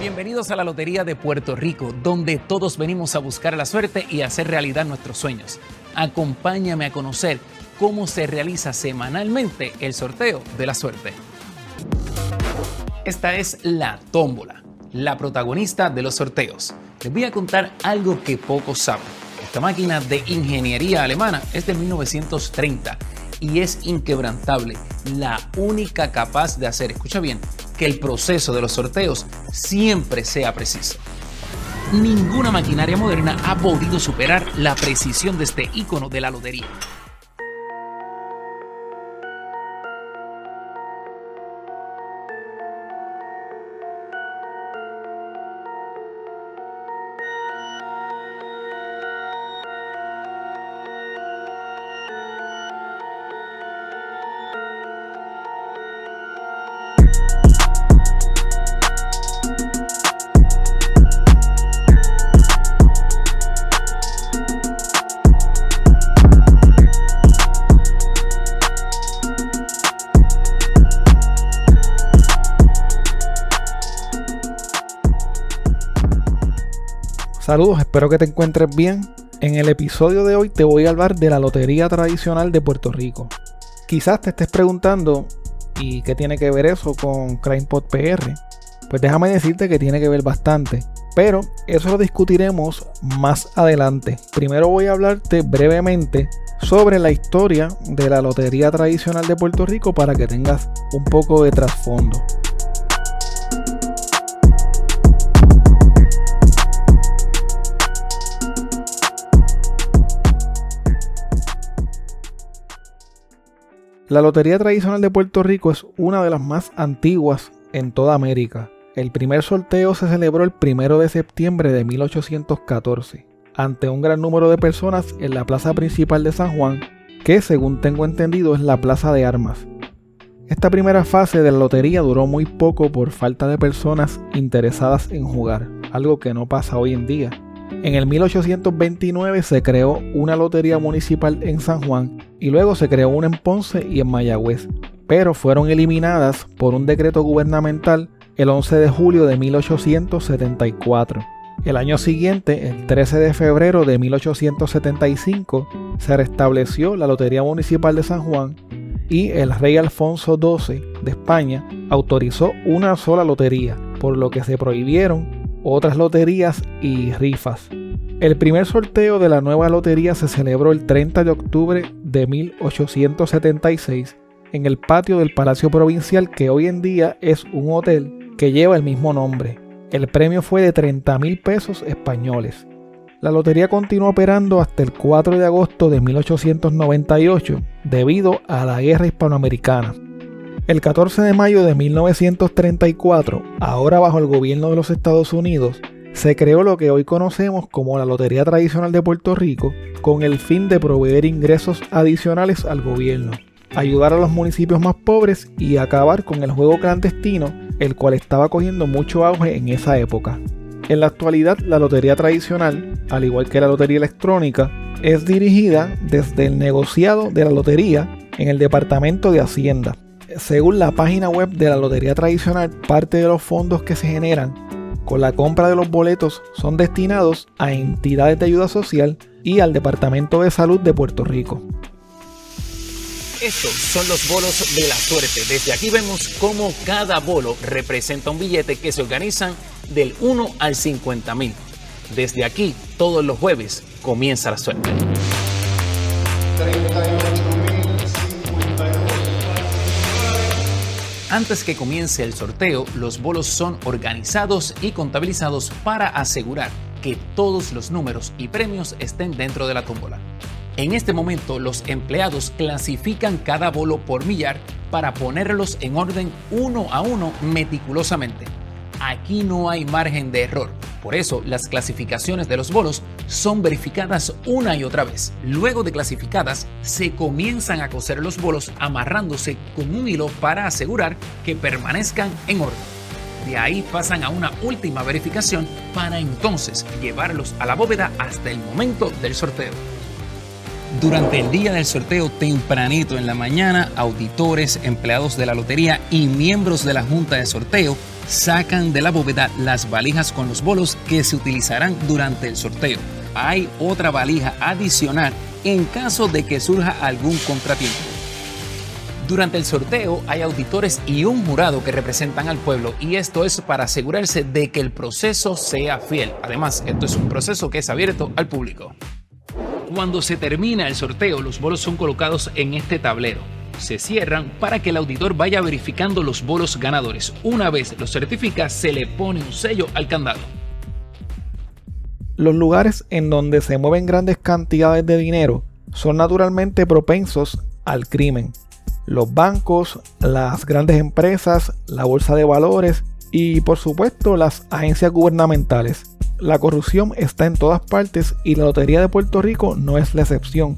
Bienvenidos a la Lotería de Puerto Rico, donde todos venimos a buscar la suerte y hacer realidad nuestros sueños. Acompáñame a conocer cómo se realiza semanalmente el sorteo de la suerte. Esta es la tómbola, la protagonista de los sorteos. Les voy a contar algo que pocos saben. Esta máquina de ingeniería alemana es de 1930 y es inquebrantable, la única capaz de hacer, escucha bien, que el proceso de los sorteos siempre sea preciso. Ninguna maquinaria moderna ha podido superar la precisión de este icono de la lotería. Saludos, espero que te encuentres bien. En el episodio de hoy te voy a hablar de la lotería tradicional de Puerto Rico. Quizás te estés preguntando, ¿y qué tiene que ver eso con CrimePod PR? Pues déjame decirte que tiene que ver bastante, pero eso lo discutiremos más adelante. Primero voy a hablarte brevemente sobre la historia de la lotería tradicional de Puerto Rico para que tengas un poco de trasfondo. La Lotería Tradicional de Puerto Rico es una de las más antiguas en toda América. El primer sorteo se celebró el 1 de septiembre de 1814, ante un gran número de personas en la plaza principal de San Juan, que según tengo entendido es la Plaza de Armas. Esta primera fase de la lotería duró muy poco por falta de personas interesadas en jugar, algo que no pasa hoy en día. En el 1829 se creó una lotería municipal en San Juan y luego se creó una en Ponce y en Mayagüez, pero fueron eliminadas por un decreto gubernamental el 11 de julio de 1874. El año siguiente, el 13 de febrero de 1875, se restableció la Lotería Municipal de San Juan y el rey Alfonso XII de España autorizó una sola lotería, por lo que se prohibieron otras loterías y rifas. El primer sorteo de la nueva lotería se celebró el 30 de octubre de 1876 en el patio del Palacio Provincial que hoy en día es un hotel que lleva el mismo nombre. El premio fue de 30 mil pesos españoles. La lotería continuó operando hasta el 4 de agosto de 1898 debido a la guerra hispanoamericana. El 14 de mayo de 1934, ahora bajo el gobierno de los Estados Unidos, se creó lo que hoy conocemos como la Lotería Tradicional de Puerto Rico con el fin de proveer ingresos adicionales al gobierno, ayudar a los municipios más pobres y acabar con el juego clandestino, el cual estaba cogiendo mucho auge en esa época. En la actualidad, la Lotería Tradicional, al igual que la Lotería Electrónica, es dirigida desde el negociado de la lotería en el Departamento de Hacienda según la página web de la Lotería Tradicional, parte de los fondos que se generan con la compra de los boletos son destinados a entidades de ayuda social y al Departamento de Salud de Puerto Rico. Estos son los bolos de la suerte. Desde aquí vemos cómo cada bolo representa un billete que se organizan del 1 al 50 mil. Desde aquí, todos los jueves, comienza la suerte. Antes que comience el sorteo, los bolos son organizados y contabilizados para asegurar que todos los números y premios estén dentro de la tómbola. En este momento, los empleados clasifican cada bolo por millar para ponerlos en orden uno a uno meticulosamente. Aquí no hay margen de error por eso, las clasificaciones de los bolos son verificadas una y otra vez. Luego de clasificadas, se comienzan a coser los bolos amarrándose con un hilo para asegurar que permanezcan en orden. De ahí pasan a una última verificación para entonces llevarlos a la bóveda hasta el momento del sorteo. Durante el día del sorteo tempranito en la mañana, auditores, empleados de la lotería y miembros de la junta de sorteo sacan de la bóveda las valijas con los bolos que se utilizarán durante el sorteo. Hay otra valija adicional en caso de que surja algún contratiempo. Durante el sorteo hay auditores y un jurado que representan al pueblo y esto es para asegurarse de que el proceso sea fiel. Además, esto es un proceso que es abierto al público. Cuando se termina el sorteo, los bolos son colocados en este tablero. Se cierran para que el auditor vaya verificando los bolos ganadores. Una vez los certifica, se le pone un sello al candado. Los lugares en donde se mueven grandes cantidades de dinero son naturalmente propensos al crimen los bancos, las grandes empresas, la bolsa de valores y por supuesto las agencias gubernamentales. La corrupción está en todas partes y la Lotería de Puerto Rico no es la excepción.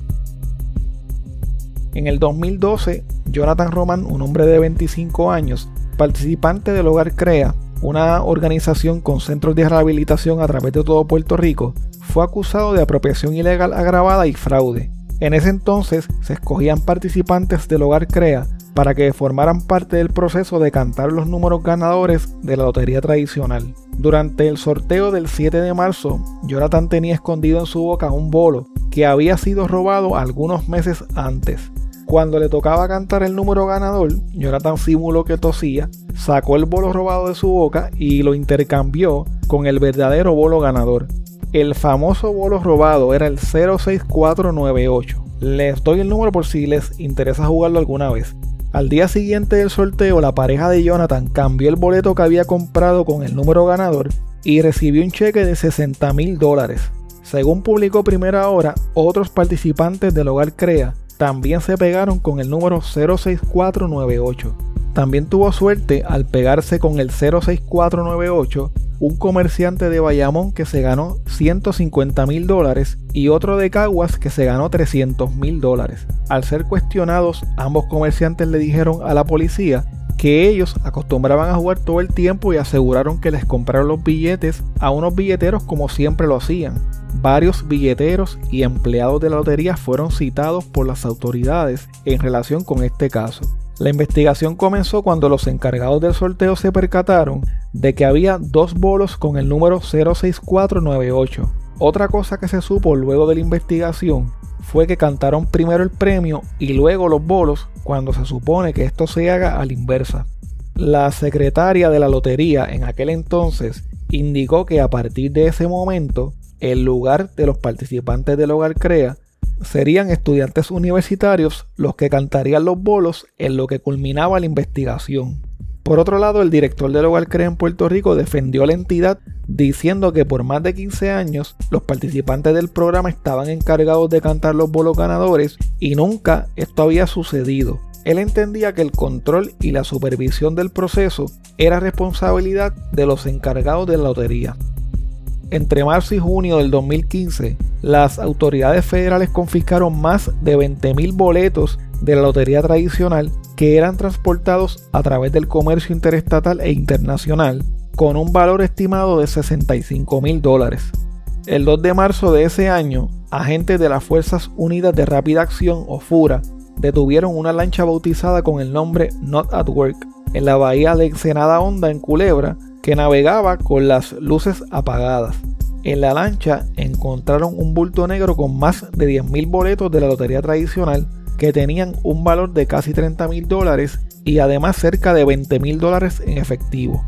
En el 2012, Jonathan Roman, un hombre de 25 años, participante del Hogar CREA, una organización con centros de rehabilitación a través de todo Puerto Rico, fue acusado de apropiación ilegal agravada y fraude. En ese entonces se escogían participantes del hogar CREA para que formaran parte del proceso de cantar los números ganadores de la lotería tradicional. Durante el sorteo del 7 de marzo, Jonathan tenía escondido en su boca un bolo que había sido robado algunos meses antes. Cuando le tocaba cantar el número ganador, Jonathan simuló que tosía, sacó el bolo robado de su boca y lo intercambió con el verdadero bolo ganador. El famoso bolo robado era el 06498. Les doy el número por si les interesa jugarlo alguna vez. Al día siguiente del sorteo, la pareja de Jonathan cambió el boleto que había comprado con el número ganador y recibió un cheque de 60 mil dólares. Según publicó Primera Hora, otros participantes del hogar CREA también se pegaron con el número 06498. También tuvo suerte al pegarse con el 06498 un comerciante de Bayamón que se ganó 150 mil dólares y otro de Caguas que se ganó 300 mil dólares. Al ser cuestionados, ambos comerciantes le dijeron a la policía que ellos acostumbraban a jugar todo el tiempo y aseguraron que les compraron los billetes a unos billeteros como siempre lo hacían. Varios billeteros y empleados de la lotería fueron citados por las autoridades en relación con este caso. La investigación comenzó cuando los encargados del sorteo se percataron de que había dos bolos con el número 06498. Otra cosa que se supo luego de la investigación fue que cantaron primero el premio y luego los bolos cuando se supone que esto se haga a la inversa. La secretaria de la lotería en aquel entonces indicó que a partir de ese momento el lugar de los participantes del hogar CREA serían estudiantes universitarios los que cantarían los bolos en lo que culminaba la investigación. Por otro lado, el director del Hogar CREA en Puerto Rico defendió la entidad diciendo que por más de 15 años los participantes del programa estaban encargados de cantar los bolos ganadores y nunca esto había sucedido. Él entendía que el control y la supervisión del proceso era responsabilidad de los encargados de la lotería. Entre marzo y junio del 2015, las autoridades federales confiscaron más de 20.000 boletos de la lotería tradicional que eran transportados a través del comercio interestatal e internacional con un valor estimado de 65 mil dólares. El 2 de marzo de ese año, agentes de las Fuerzas Unidas de Rápida Acción o FURA detuvieron una lancha bautizada con el nombre Not at Work en la bahía de Ensenada Honda en Culebra que navegaba con las luces apagadas. En la lancha encontraron un bulto negro con más de 10.000 boletos de la lotería tradicional que tenían un valor de casi 30 mil dólares y además cerca de 20 mil dólares en efectivo.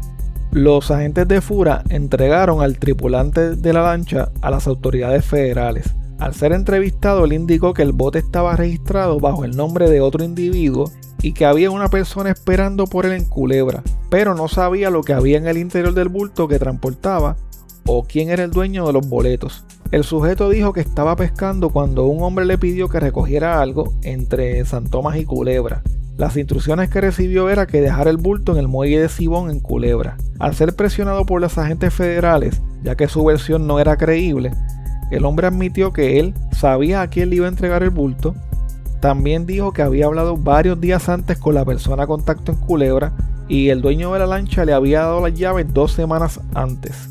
Los agentes de Fura entregaron al tripulante de la lancha a las autoridades federales. Al ser entrevistado, él indicó que el bote estaba registrado bajo el nombre de otro individuo y que había una persona esperando por él en Culebra, pero no sabía lo que había en el interior del bulto que transportaba o quién era el dueño de los boletos. El sujeto dijo que estaba pescando cuando un hombre le pidió que recogiera algo entre San Tomás y Culebra. Las instrucciones que recibió era que dejara el bulto en el muelle de Sibón en Culebra. Al ser presionado por los agentes federales, ya que su versión no era creíble, el hombre admitió que él sabía a quién le iba a entregar el bulto también dijo que había hablado varios días antes con la persona contacto en Culebra y el dueño de la lancha le había dado las llaves dos semanas antes.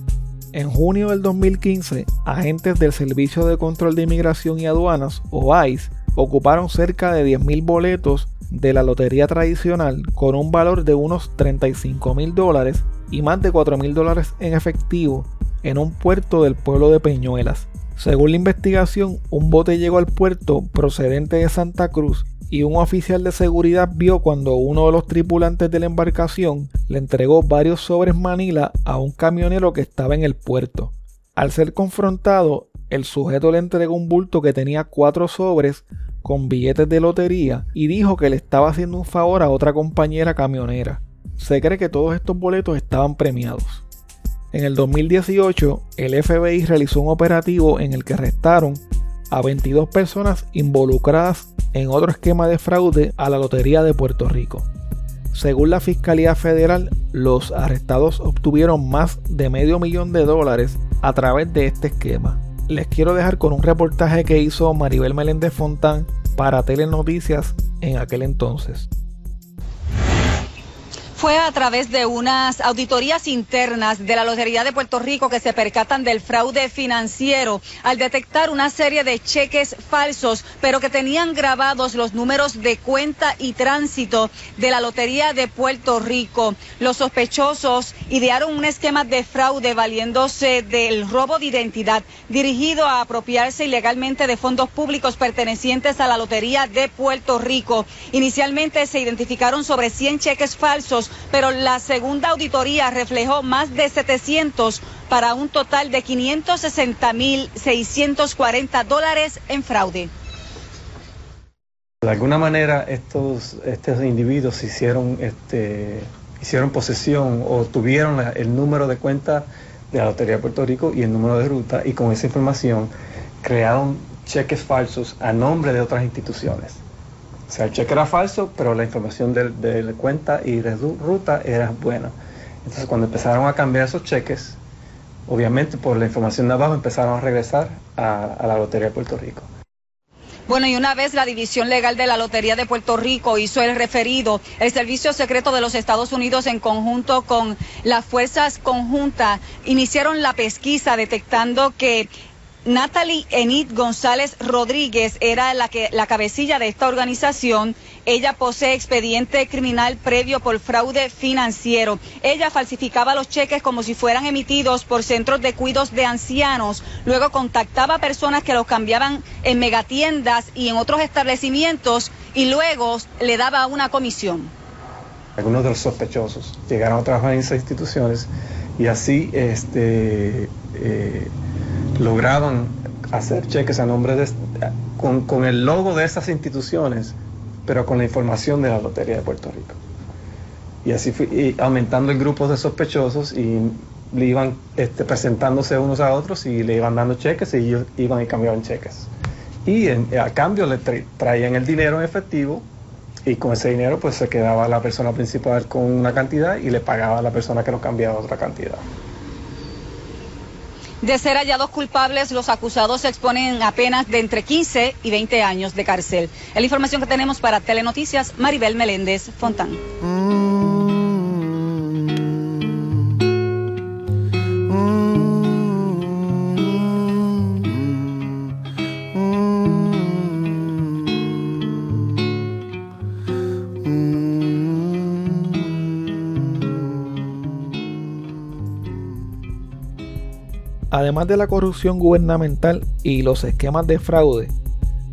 En junio del 2015, agentes del Servicio de Control de Inmigración y Aduanas, o ICE, ocuparon cerca de 10.000 boletos de la lotería tradicional con un valor de unos 35 mil dólares y más de 4 mil dólares en efectivo en un puerto del pueblo de Peñuelas. Según la investigación, un bote llegó al puerto procedente de Santa Cruz y un oficial de seguridad vio cuando uno de los tripulantes de la embarcación le entregó varios sobres Manila a un camionero que estaba en el puerto. Al ser confrontado, el sujeto le entregó un bulto que tenía cuatro sobres con billetes de lotería y dijo que le estaba haciendo un favor a otra compañera camionera. Se cree que todos estos boletos estaban premiados. En el 2018, el FBI realizó un operativo en el que arrestaron a 22 personas involucradas en otro esquema de fraude a la Lotería de Puerto Rico. Según la Fiscalía Federal, los arrestados obtuvieron más de medio millón de dólares a través de este esquema les quiero dejar con un reportaje que hizo Maribel Meléndez Fontán para Telenoticias en aquel entonces fue a través de unas auditorías internas de la Lotería de Puerto Rico que se percatan del fraude financiero al detectar una serie de cheques falsos, pero que tenían grabados los números de cuenta y tránsito de la Lotería de Puerto Rico. Los sospechosos idearon un esquema de fraude valiéndose del robo de identidad dirigido a apropiarse ilegalmente de fondos públicos pertenecientes a la Lotería de Puerto Rico. Inicialmente se identificaron sobre 100 cheques falsos pero la segunda auditoría reflejó más de 700 para un total de 560.640 dólares en fraude. De alguna manera estos, estos individuos hicieron, este, hicieron posesión o tuvieron el número de cuenta de la Lotería de Puerto Rico y el número de ruta y con esa información crearon cheques falsos a nombre de otras instituciones. O sea, el cheque era falso, pero la información de, la cuenta y de ruta era buena. Entonces, cuando empezaron a cambiar esos cheques, obviamente por la información de abajo empezaron a regresar a, a la Lotería de Puerto Rico. Bueno, y una vez la División Legal de la Lotería de Puerto Rico hizo el referido, el Servicio Secreto de los Estados Unidos en conjunto con las fuerzas conjuntas iniciaron la pesquisa detectando que Natalie Enid González Rodríguez era la, que, la cabecilla de esta organización. Ella posee expediente criminal previo por fraude financiero. Ella falsificaba los cheques como si fueran emitidos por centros de cuidos de ancianos. Luego contactaba a personas que los cambiaban en megatiendas y en otros establecimientos y luego le daba una comisión. Algunos de los sospechosos llegaron a trabajar en esas instituciones y así este, eh, lograban hacer cheques a nombre de con, el logo de esas instituciones, pero con la información de la Lotería de Puerto Rico. Y así fui aumentando el grupo de sospechosos y le iban este, presentándose unos a otros y le iban dando cheques y ellos iban y cambiaban cheques. Y a cambio le traían el dinero en efectivo y con ese dinero pues se quedaba la persona principal con una cantidad y le pagaba a la persona que nos cambiaba otra cantidad. De ser hallados culpables, los acusados se exponen apenas de entre 15 y 20 años de cárcel. Es la información que tenemos para Telenoticias, Maribel Meléndez Fontán. Además de la corrupción gubernamental y los esquemas de fraude,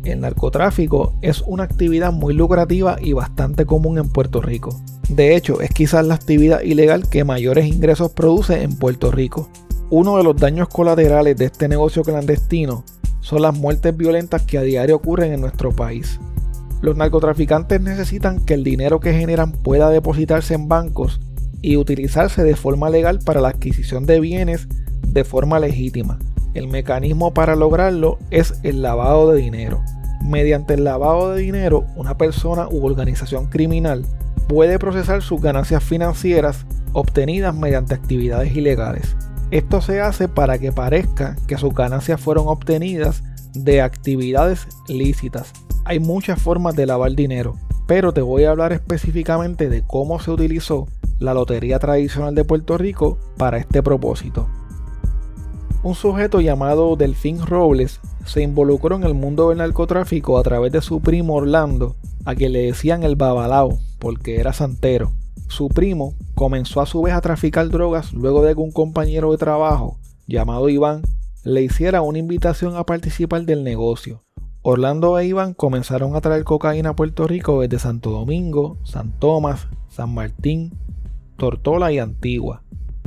el narcotráfico es una actividad muy lucrativa y bastante común en Puerto Rico. De hecho, es quizás la actividad ilegal que mayores ingresos produce en Puerto Rico. Uno de los daños colaterales de este negocio clandestino son las muertes violentas que a diario ocurren en nuestro país. Los narcotraficantes necesitan que el dinero que generan pueda depositarse en bancos y utilizarse de forma legal para la adquisición de bienes de forma legítima. El mecanismo para lograrlo es el lavado de dinero. Mediante el lavado de dinero, una persona u organización criminal puede procesar sus ganancias financieras obtenidas mediante actividades ilegales. Esto se hace para que parezca que sus ganancias fueron obtenidas de actividades lícitas. Hay muchas formas de lavar dinero, pero te voy a hablar específicamente de cómo se utilizó la Lotería Tradicional de Puerto Rico para este propósito. Un sujeto llamado Delfín Robles se involucró en el mundo del narcotráfico a través de su primo Orlando, a quien le decían el babalao, porque era santero. Su primo comenzó a su vez a traficar drogas luego de que un compañero de trabajo, llamado Iván, le hiciera una invitación a participar del negocio. Orlando e Iván comenzaron a traer cocaína a Puerto Rico desde Santo Domingo, San Tomás, San Martín, Tortola y Antigua.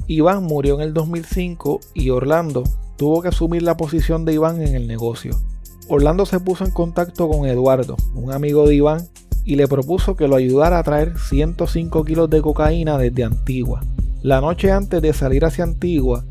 Iván murió en el 2005 y Orlando tuvo que asumir la posición de Iván en el negocio. Orlando se puso en contacto con Eduardo, un amigo de Iván, y le propuso que lo ayudara a traer 105 kilos de cocaína desde Antigua. La noche antes de salir hacia Antigua,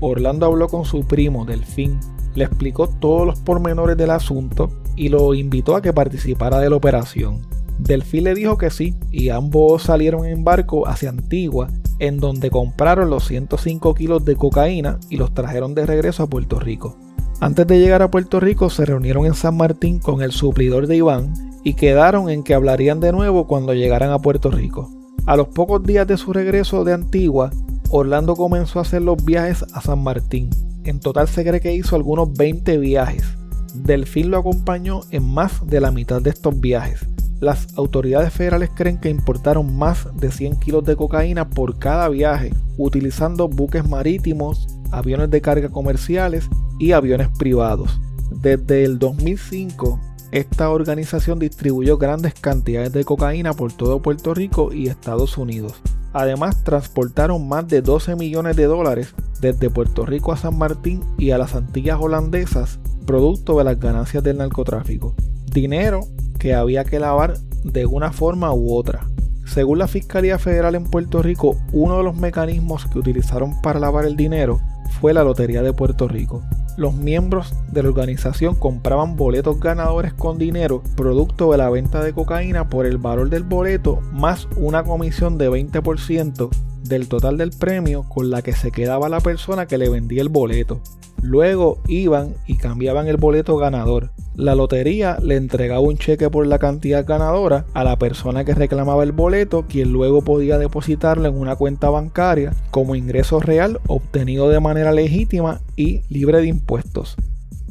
Orlando habló con su primo, Delfín, le explicó todos los pormenores del asunto y lo invitó a que participara de la operación. Delfín le dijo que sí y ambos salieron en barco hacia Antigua, en donde compraron los 105 kilos de cocaína y los trajeron de regreso a Puerto Rico. Antes de llegar a Puerto Rico se reunieron en San Martín con el suplidor de Iván y quedaron en que hablarían de nuevo cuando llegaran a Puerto Rico. A los pocos días de su regreso de Antigua, Orlando comenzó a hacer los viajes a San Martín. En total se cree que hizo algunos 20 viajes. Delfín lo acompañó en más de la mitad de estos viajes. Las autoridades federales creen que importaron más de 100 kilos de cocaína por cada viaje, utilizando buques marítimos, aviones de carga comerciales y aviones privados. Desde el 2005, esta organización distribuyó grandes cantidades de cocaína por todo Puerto Rico y Estados Unidos. Además, transportaron más de 12 millones de dólares desde Puerto Rico a San Martín y a las Antillas holandesas, producto de las ganancias del narcotráfico. Dinero que había que lavar de una forma u otra. Según la Fiscalía Federal en Puerto Rico, uno de los mecanismos que utilizaron para lavar el dinero fue la Lotería de Puerto Rico los miembros de la organización compraban boletos ganadores con dinero producto de la venta de cocaína por el valor del boleto más una comisión de 20% del total del premio con la que se quedaba la persona que le vendía el boleto. Luego iban y cambiaban el boleto ganador. La lotería le entregaba un cheque por la cantidad ganadora a la persona que reclamaba el boleto, quien luego podía depositarlo en una cuenta bancaria como ingreso real obtenido de manera legítima y libre de impuestos.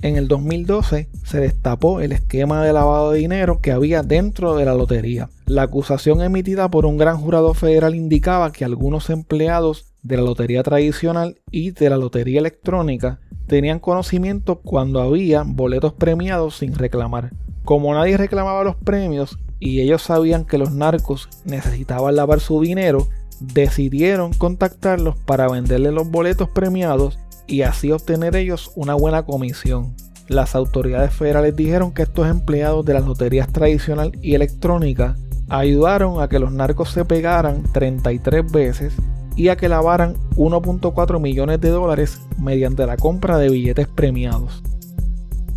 En el 2012 se destapó el esquema de lavado de dinero que había dentro de la lotería. La acusación emitida por un gran jurado federal indicaba que algunos empleados de la lotería tradicional y de la lotería electrónica tenían conocimiento cuando había boletos premiados sin reclamar. Como nadie reclamaba los premios y ellos sabían que los narcos necesitaban lavar su dinero, decidieron contactarlos para venderle los boletos premiados y así obtener ellos una buena comisión. Las autoridades federales dijeron que estos empleados de las loterías tradicional y electrónica ayudaron a que los narcos se pegaran 33 veces y a que lavaran 1.4 millones de dólares mediante la compra de billetes premiados.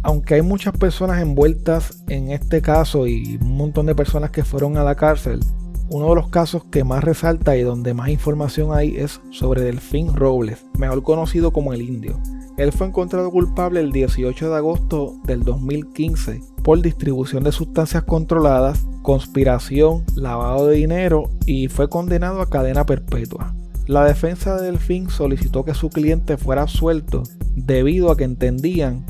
Aunque hay muchas personas envueltas en este caso y un montón de personas que fueron a la cárcel, uno de los casos que más resalta y donde más información hay es sobre Delfín Robles, mejor conocido como el Indio. Él fue encontrado culpable el 18 de agosto del 2015 por distribución de sustancias controladas, conspiración, lavado de dinero y fue condenado a cadena perpetua. La defensa de Delfín solicitó que su cliente fuera absuelto debido a que entendían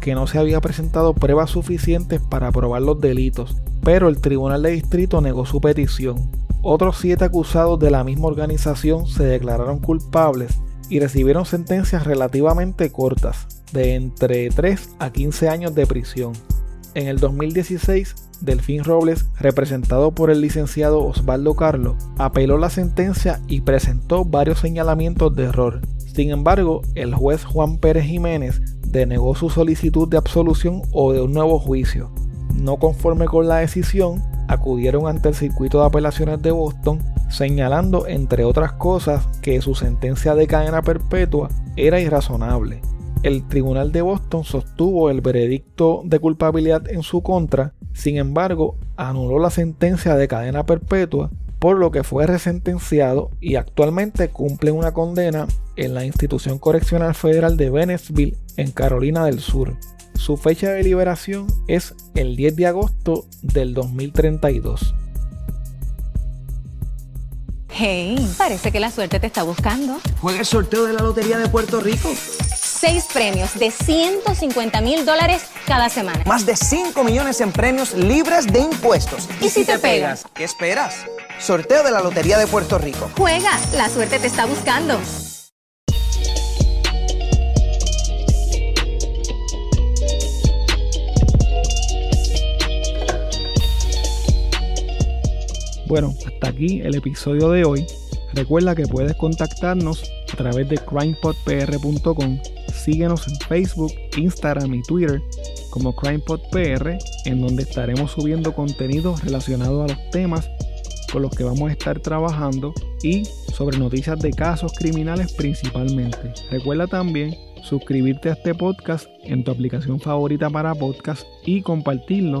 que no se había presentado pruebas suficientes para probar los delitos pero el Tribunal de Distrito negó su petición. Otros siete acusados de la misma organización se declararon culpables y recibieron sentencias relativamente cortas, de entre 3 a 15 años de prisión. En el 2016, Delfín Robles, representado por el licenciado Osvaldo Carlos, apeló la sentencia y presentó varios señalamientos de error. Sin embargo, el juez Juan Pérez Jiménez denegó su solicitud de absolución o de un nuevo juicio, no conforme con la decisión, acudieron ante el circuito de apelaciones de Boston, señalando, entre otras cosas, que su sentencia de cadena perpetua era irrazonable. El Tribunal de Boston sostuvo el veredicto de culpabilidad en su contra, sin embargo, anuló la sentencia de cadena perpetua, por lo que fue resentenciado y actualmente cumple una condena en la institución correccional federal de Bennettsville, en Carolina del Sur. Su fecha de liberación es el 10 de agosto del 2032. Hey, parece que la suerte te está buscando. Juega el sorteo de la Lotería de Puerto Rico seis premios de 150 mil dólares cada semana. Más de 5 millones en premios libres de impuestos. ¿Y, si te, pegas? ¿Qué esperas? Sorteo de la Lotería de Puerto Rico. Juega, la suerte te está buscando. Bueno, hasta aquí el episodio de hoy. Recuerda que puedes contactarnos a través de crimepodpr.com. Síguenos en Facebook, Instagram y Twitter como CrimePodPR, en donde estaremos subiendo contenido relacionado a los temas con los que vamos a estar trabajando y sobre noticias de casos criminales principalmente. Recuerda también suscribirte a este podcast en tu aplicación favorita para podcast y compartirlo